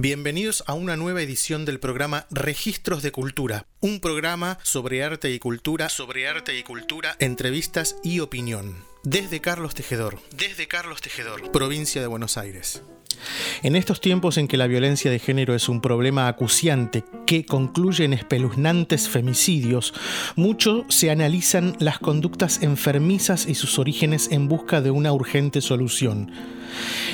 Bienvenidos a una nueva edición del programa Registros de Cultura, un programa sobre arte y cultura, entrevistas y opinión. Desde Carlos Tejedor, desde Carlos Tejedor, provincia de Buenos Aires. En estos tiempos en que la violencia de género es un problema acuciante que concluye en espeluznantes femicidios, mucho se analizan las conductas enfermizas y sus orígenes en busca de una urgente solución.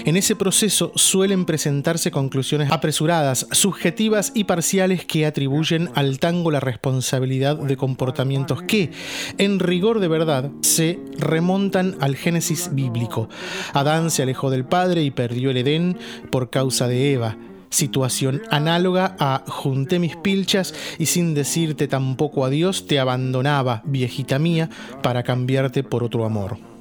En ese proceso suelen presentarse conclusiones apresuradas, subjetivas y parciales que atribuyen al tango la responsabilidad de comportamientos que, en rigor de verdad, se remontan al Génesis bíblico. Adán se alejó del Padre y perdió el Edén por causa de Eva situación análoga a junté mis pilchas y sin decirte tampoco adiós te abandonaba, viejita mía, para cambiarte por otro amor.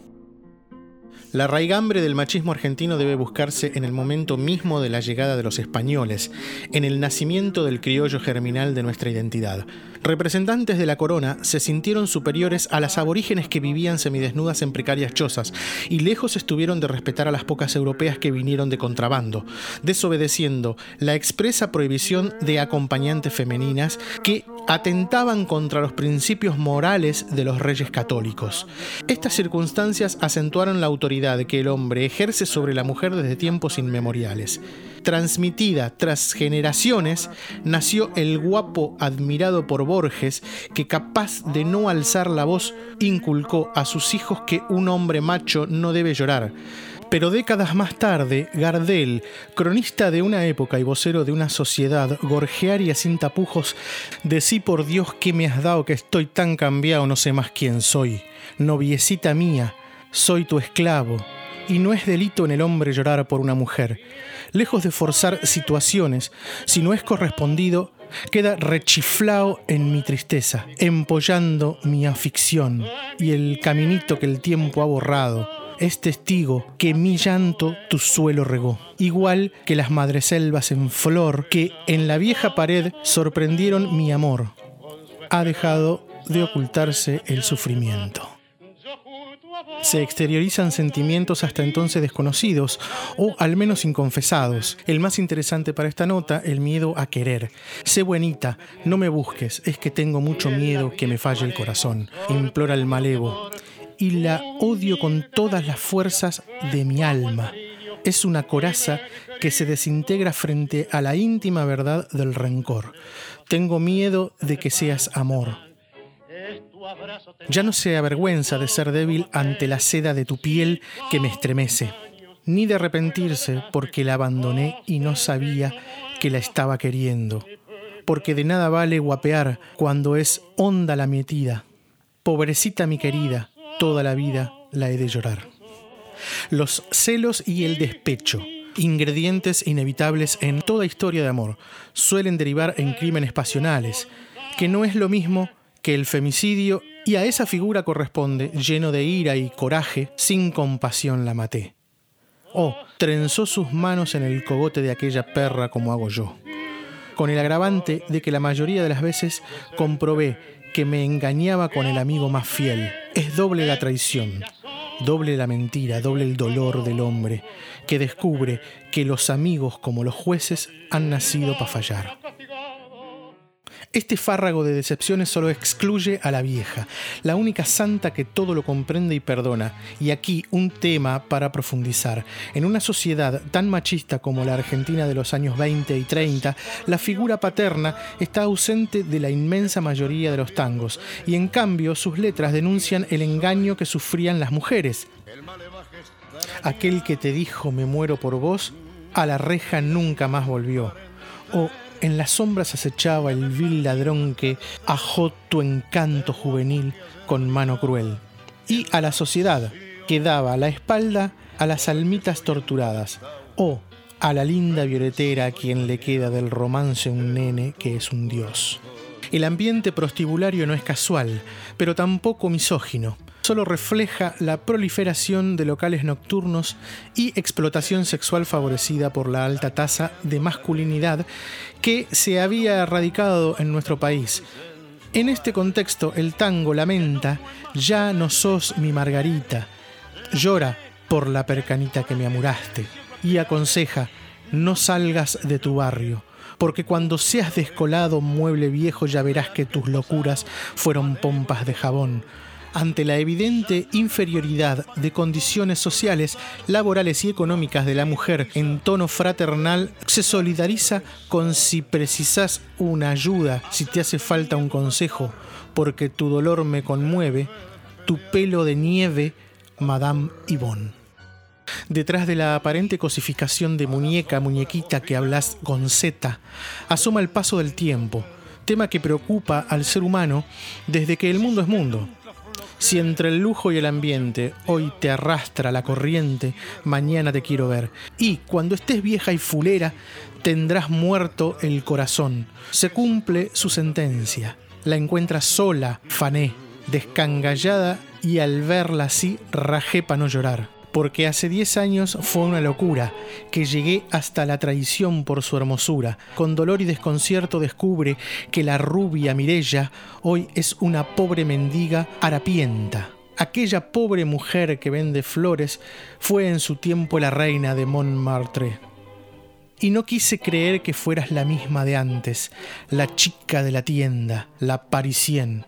La raigambre del machismo argentino debe buscarse en el momento mismo de la llegada de los españoles, en el nacimiento del criollo germinal de nuestra identidad. Representantes de la corona se sintieron superiores a las aborígenes que vivían semidesnudas en precarias chozas y lejos estuvieron de respetar a las pocas europeas que vinieron de contrabando, desobedeciendo la expresa prohibición de acompañantes femeninas que atentaban contra los principios morales de los reyes católicos. Estas circunstancias acentuaron la autoridad que el hombre ejerce sobre la mujer desde tiempos inmemoriales. Transmitida tras generaciones, nació el guapo admirado por Borges, que capaz de no alzar la voz, inculcó a sus hijos que un hombre macho no debe llorar pero décadas más tarde, Gardel, cronista de una época y vocero de una sociedad, gorgearia sin tapujos, decí por Dios que me has dado que estoy tan cambiado, no sé más quién soy. Noviecita mía, soy tu esclavo. Y no es delito en el hombre llorar por una mujer. Lejos de forzar situaciones, si no es correspondido, queda rechiflado en mi tristeza, empollando mi afición y el caminito que el tiempo ha borrado es testigo que mi llanto tu suelo regó, igual que las madreselvas en flor que en la vieja pared sorprendieron mi amor. Ha dejado de ocultarse el sufrimiento. Se exteriorizan sentimientos hasta entonces desconocidos o al menos inconfesados. El más interesante para esta nota, el miedo a querer. Sé buenita, no me busques, es que tengo mucho miedo que me falle el corazón. Implora el malevo y la odio con todas las fuerzas de mi alma. Es una coraza que se desintegra frente a la íntima verdad del rencor. Tengo miedo de que seas amor. Ya no se avergüenza de ser débil ante la seda de tu piel que me estremece, ni de arrepentirse porque la abandoné y no sabía que la estaba queriendo, porque de nada vale guapear cuando es honda la metida. Pobrecita mi querida, toda la vida la he de llorar. Los celos y el despecho, ingredientes inevitables en toda historia de amor, suelen derivar en crímenes pasionales, que no es lo mismo que el femicidio y a esa figura corresponde, lleno de ira y coraje, sin compasión la maté. Oh, trenzó sus manos en el cogote de aquella perra como hago yo. Con el agravante de que la mayoría de las veces comprobé que me engañaba con el amigo más fiel. Es doble la traición, doble la mentira, doble el dolor del hombre, que descubre que los amigos como los jueces han nacido para fallar. Este fárrago de decepciones solo excluye a la vieja, la única santa que todo lo comprende y perdona. Y aquí un tema para profundizar. En una sociedad tan machista como la Argentina de los años 20 y 30, la figura paterna está ausente de la inmensa mayoría de los tangos, y en cambio sus letras denuncian el engaño que sufrían las mujeres. Aquel que te dijo me muero por vos, a la reja nunca más volvió. O en las sombras acechaba el vil ladrón que ajó tu encanto juvenil con mano cruel. Y a la sociedad que daba la espalda a las almitas torturadas, o a la linda violetera a quien le queda del romance un nene que es un dios. El ambiente prostibulario no es casual, pero tampoco misógino solo refleja la proliferación de locales nocturnos y explotación sexual favorecida por la alta tasa de masculinidad que se había erradicado en nuestro país. En este contexto, el tango lamenta, ya no sos mi Margarita, llora por la percanita que me amuraste y aconseja, no salgas de tu barrio, porque cuando seas descolado mueble viejo ya verás que tus locuras fueron pompas de jabón. Ante la evidente inferioridad de condiciones sociales, laborales y económicas de la mujer en tono fraternal, se solidariza con si precisas una ayuda, si te hace falta un consejo, porque tu dolor me conmueve, tu pelo de nieve, Madame Yvonne. Detrás de la aparente cosificación de muñeca, muñequita que hablas con Z, asoma el paso del tiempo, tema que preocupa al ser humano desde que el mundo es mundo. Si entre el lujo y el ambiente hoy te arrastra la corriente, mañana te quiero ver. Y cuando estés vieja y fulera, tendrás muerto el corazón. Se cumple su sentencia. La encuentras sola, fané, descangallada y al verla así rajé para no llorar porque hace 10 años fue una locura, que llegué hasta la traición por su hermosura. Con dolor y desconcierto descubre que la rubia Mirella hoy es una pobre mendiga harapienta. Aquella pobre mujer que vende flores fue en su tiempo la reina de Montmartre. Y no quise creer que fueras la misma de antes, la chica de la tienda, la parisienne.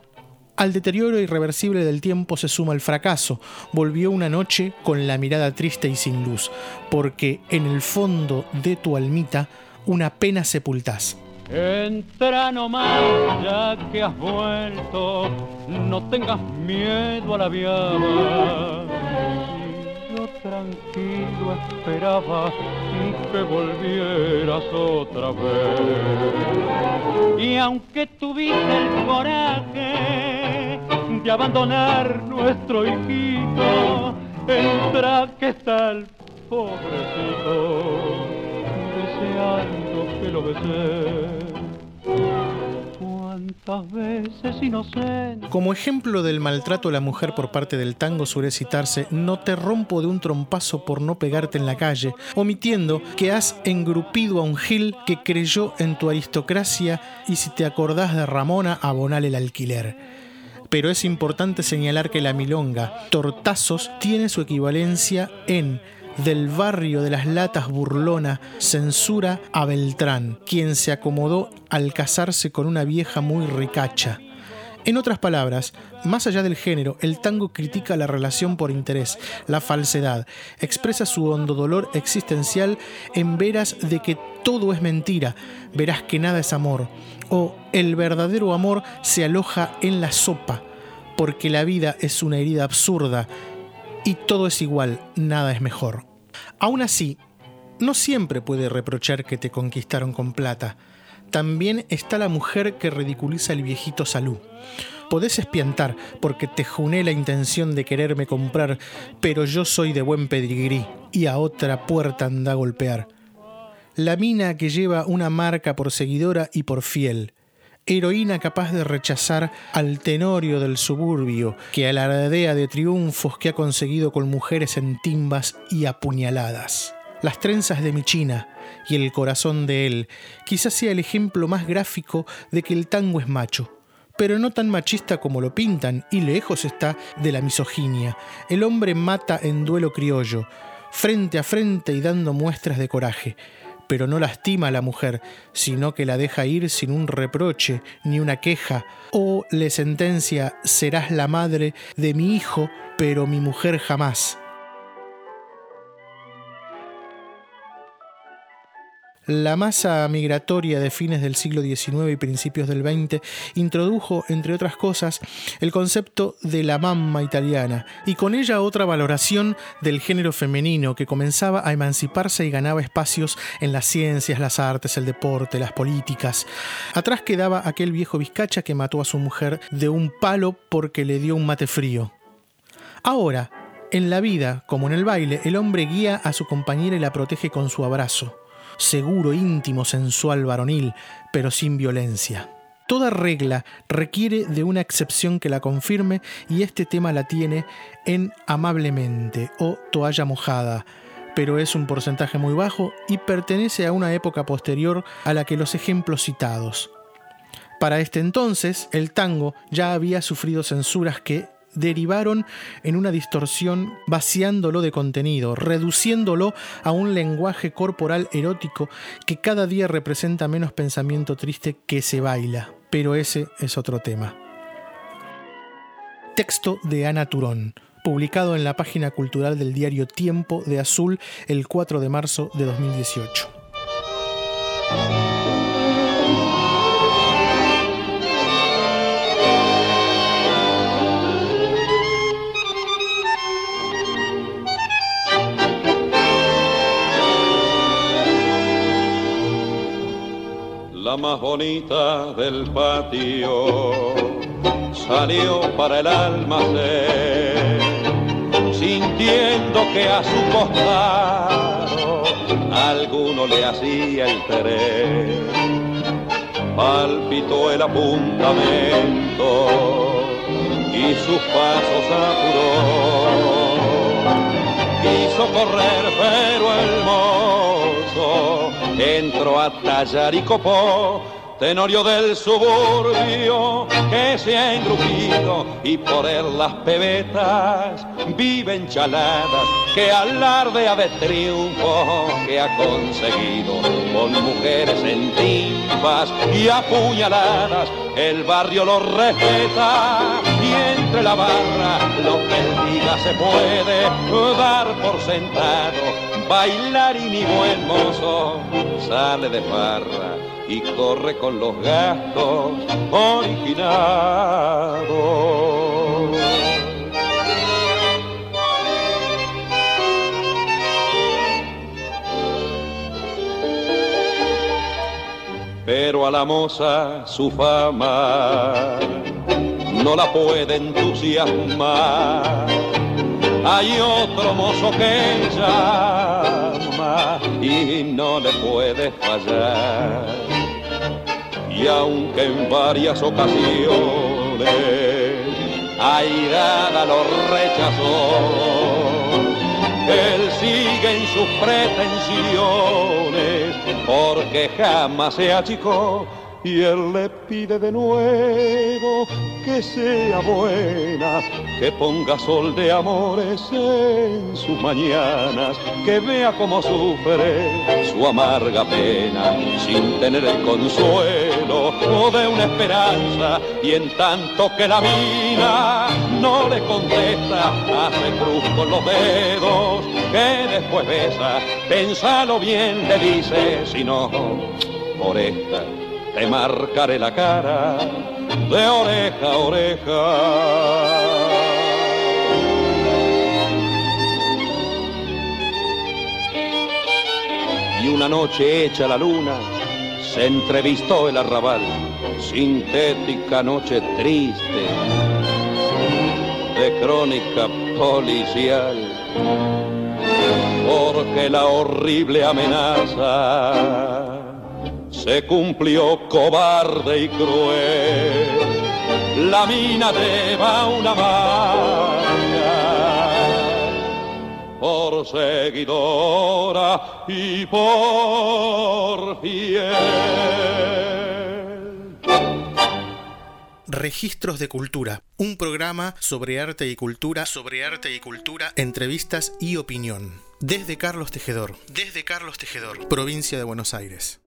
Al deterioro irreversible del tiempo se suma el fracaso. Volvió una noche con la mirada triste y sin luz, porque en el fondo de tu almita una pena sepultás. Entra nomás, ya que has vuelto, no tengas miedo a la viada. Yo tranquilo esperaba que volvieras otra vez. Y aunque tuviste el coraje de abandonar nuestro hijito, entra que está el pobrecito, deseando que lo besé. ¿Cuántas veces inocente? Como ejemplo del maltrato a la mujer por parte del tango suele citarse No te rompo de un trompazo por no pegarte en la calle, omitiendo que has engrupido a un gil que creyó en tu aristocracia y si te acordás de Ramona, abonale el alquiler pero es importante señalar que la milonga Tortazos tiene su equivalencia en del barrio de las latas burlona censura a Beltrán, quien se acomodó al casarse con una vieja muy ricacha. En otras palabras, más allá del género, el tango critica la relación por interés, la falsedad, expresa su hondo dolor existencial en veras de que todo es mentira, verás que nada es amor, o el verdadero amor se aloja en la sopa, porque la vida es una herida absurda y todo es igual, nada es mejor. Aún así, no siempre puede reprochar que te conquistaron con plata. También está la mujer que ridiculiza el viejito salud. Podés espiantar porque te juné la intención de quererme comprar, pero yo soy de buen pedigrí y a otra puerta anda a golpear. La mina que lleva una marca por seguidora y por fiel heroína capaz de rechazar al tenorio del suburbio, que alardea de triunfos que ha conseguido con mujeres en timbas y apuñaladas. Las trenzas de Michina y el corazón de él quizás sea el ejemplo más gráfico de que el tango es macho, pero no tan machista como lo pintan, y lejos está de la misoginia. El hombre mata en duelo criollo, frente a frente y dando muestras de coraje pero no lastima a la mujer, sino que la deja ir sin un reproche ni una queja, o le sentencia serás la madre de mi hijo, pero mi mujer jamás. La masa migratoria de fines del siglo XIX y principios del XX introdujo, entre otras cosas, el concepto de la mamma italiana y con ella otra valoración del género femenino que comenzaba a emanciparse y ganaba espacios en las ciencias, las artes, el deporte, las políticas. Atrás quedaba aquel viejo vizcacha que mató a su mujer de un palo porque le dio un mate frío. Ahora, en la vida, como en el baile, el hombre guía a su compañera y la protege con su abrazo seguro, íntimo, sensual, varonil, pero sin violencia. Toda regla requiere de una excepción que la confirme y este tema la tiene en amablemente o toalla mojada, pero es un porcentaje muy bajo y pertenece a una época posterior a la que los ejemplos citados. Para este entonces, el tango ya había sufrido censuras que derivaron en una distorsión vaciándolo de contenido, reduciéndolo a un lenguaje corporal erótico que cada día representa menos pensamiento triste que se baila. Pero ese es otro tema. Texto de Ana Turón, publicado en la página cultural del diario Tiempo de Azul el 4 de marzo de 2018. Más bonita del patio salió para el almacén, sintiendo que a su costado alguno le hacía el tren. Palpitó el apuntamento y sus pasos apuró. Quiso correr, pero el mozo entró a tallar tenorio del suburbio que se ha engrupido y por él las pebetas viven chaladas que alardea de triunfo que ha conseguido con mujeres en timpas y apuñaladas el barrio lo respeta y entre la barra lo que diga se puede dar por sentado bailar y buen mozo sale de farra y corre con los gastos originados. Pero a la moza su fama no la puede entusiasmar. Hay otro mozo que llama y no le puede fallar. Y aunque en varias ocasiones airada lo rechazó, él sigue en sus pretensiones porque jamás se achicó y él le pide de nuevo que sea buena, que ponga sol de amores en sus mañanas, que vea cómo sufre su amarga pena, sin tener el consuelo o de una esperanza, y en tanto que la mina no le contesta, hace cruz con los dedos, que después besa, pensalo bien, le dice, si no, por esta te marcaré la cara de oreja a oreja. Y una noche hecha la luna, se entrevistó el arrabal, sintética noche triste, de crónica policial, porque la horrible amenaza se cumplió cobarde y cruel. La mina lleva una marca por seguidora y por fiel. Registros de Cultura, un programa sobre arte y cultura, sobre arte y cultura, entrevistas y opinión. Desde Carlos Tejedor, desde Carlos Tejedor, provincia de Buenos Aires.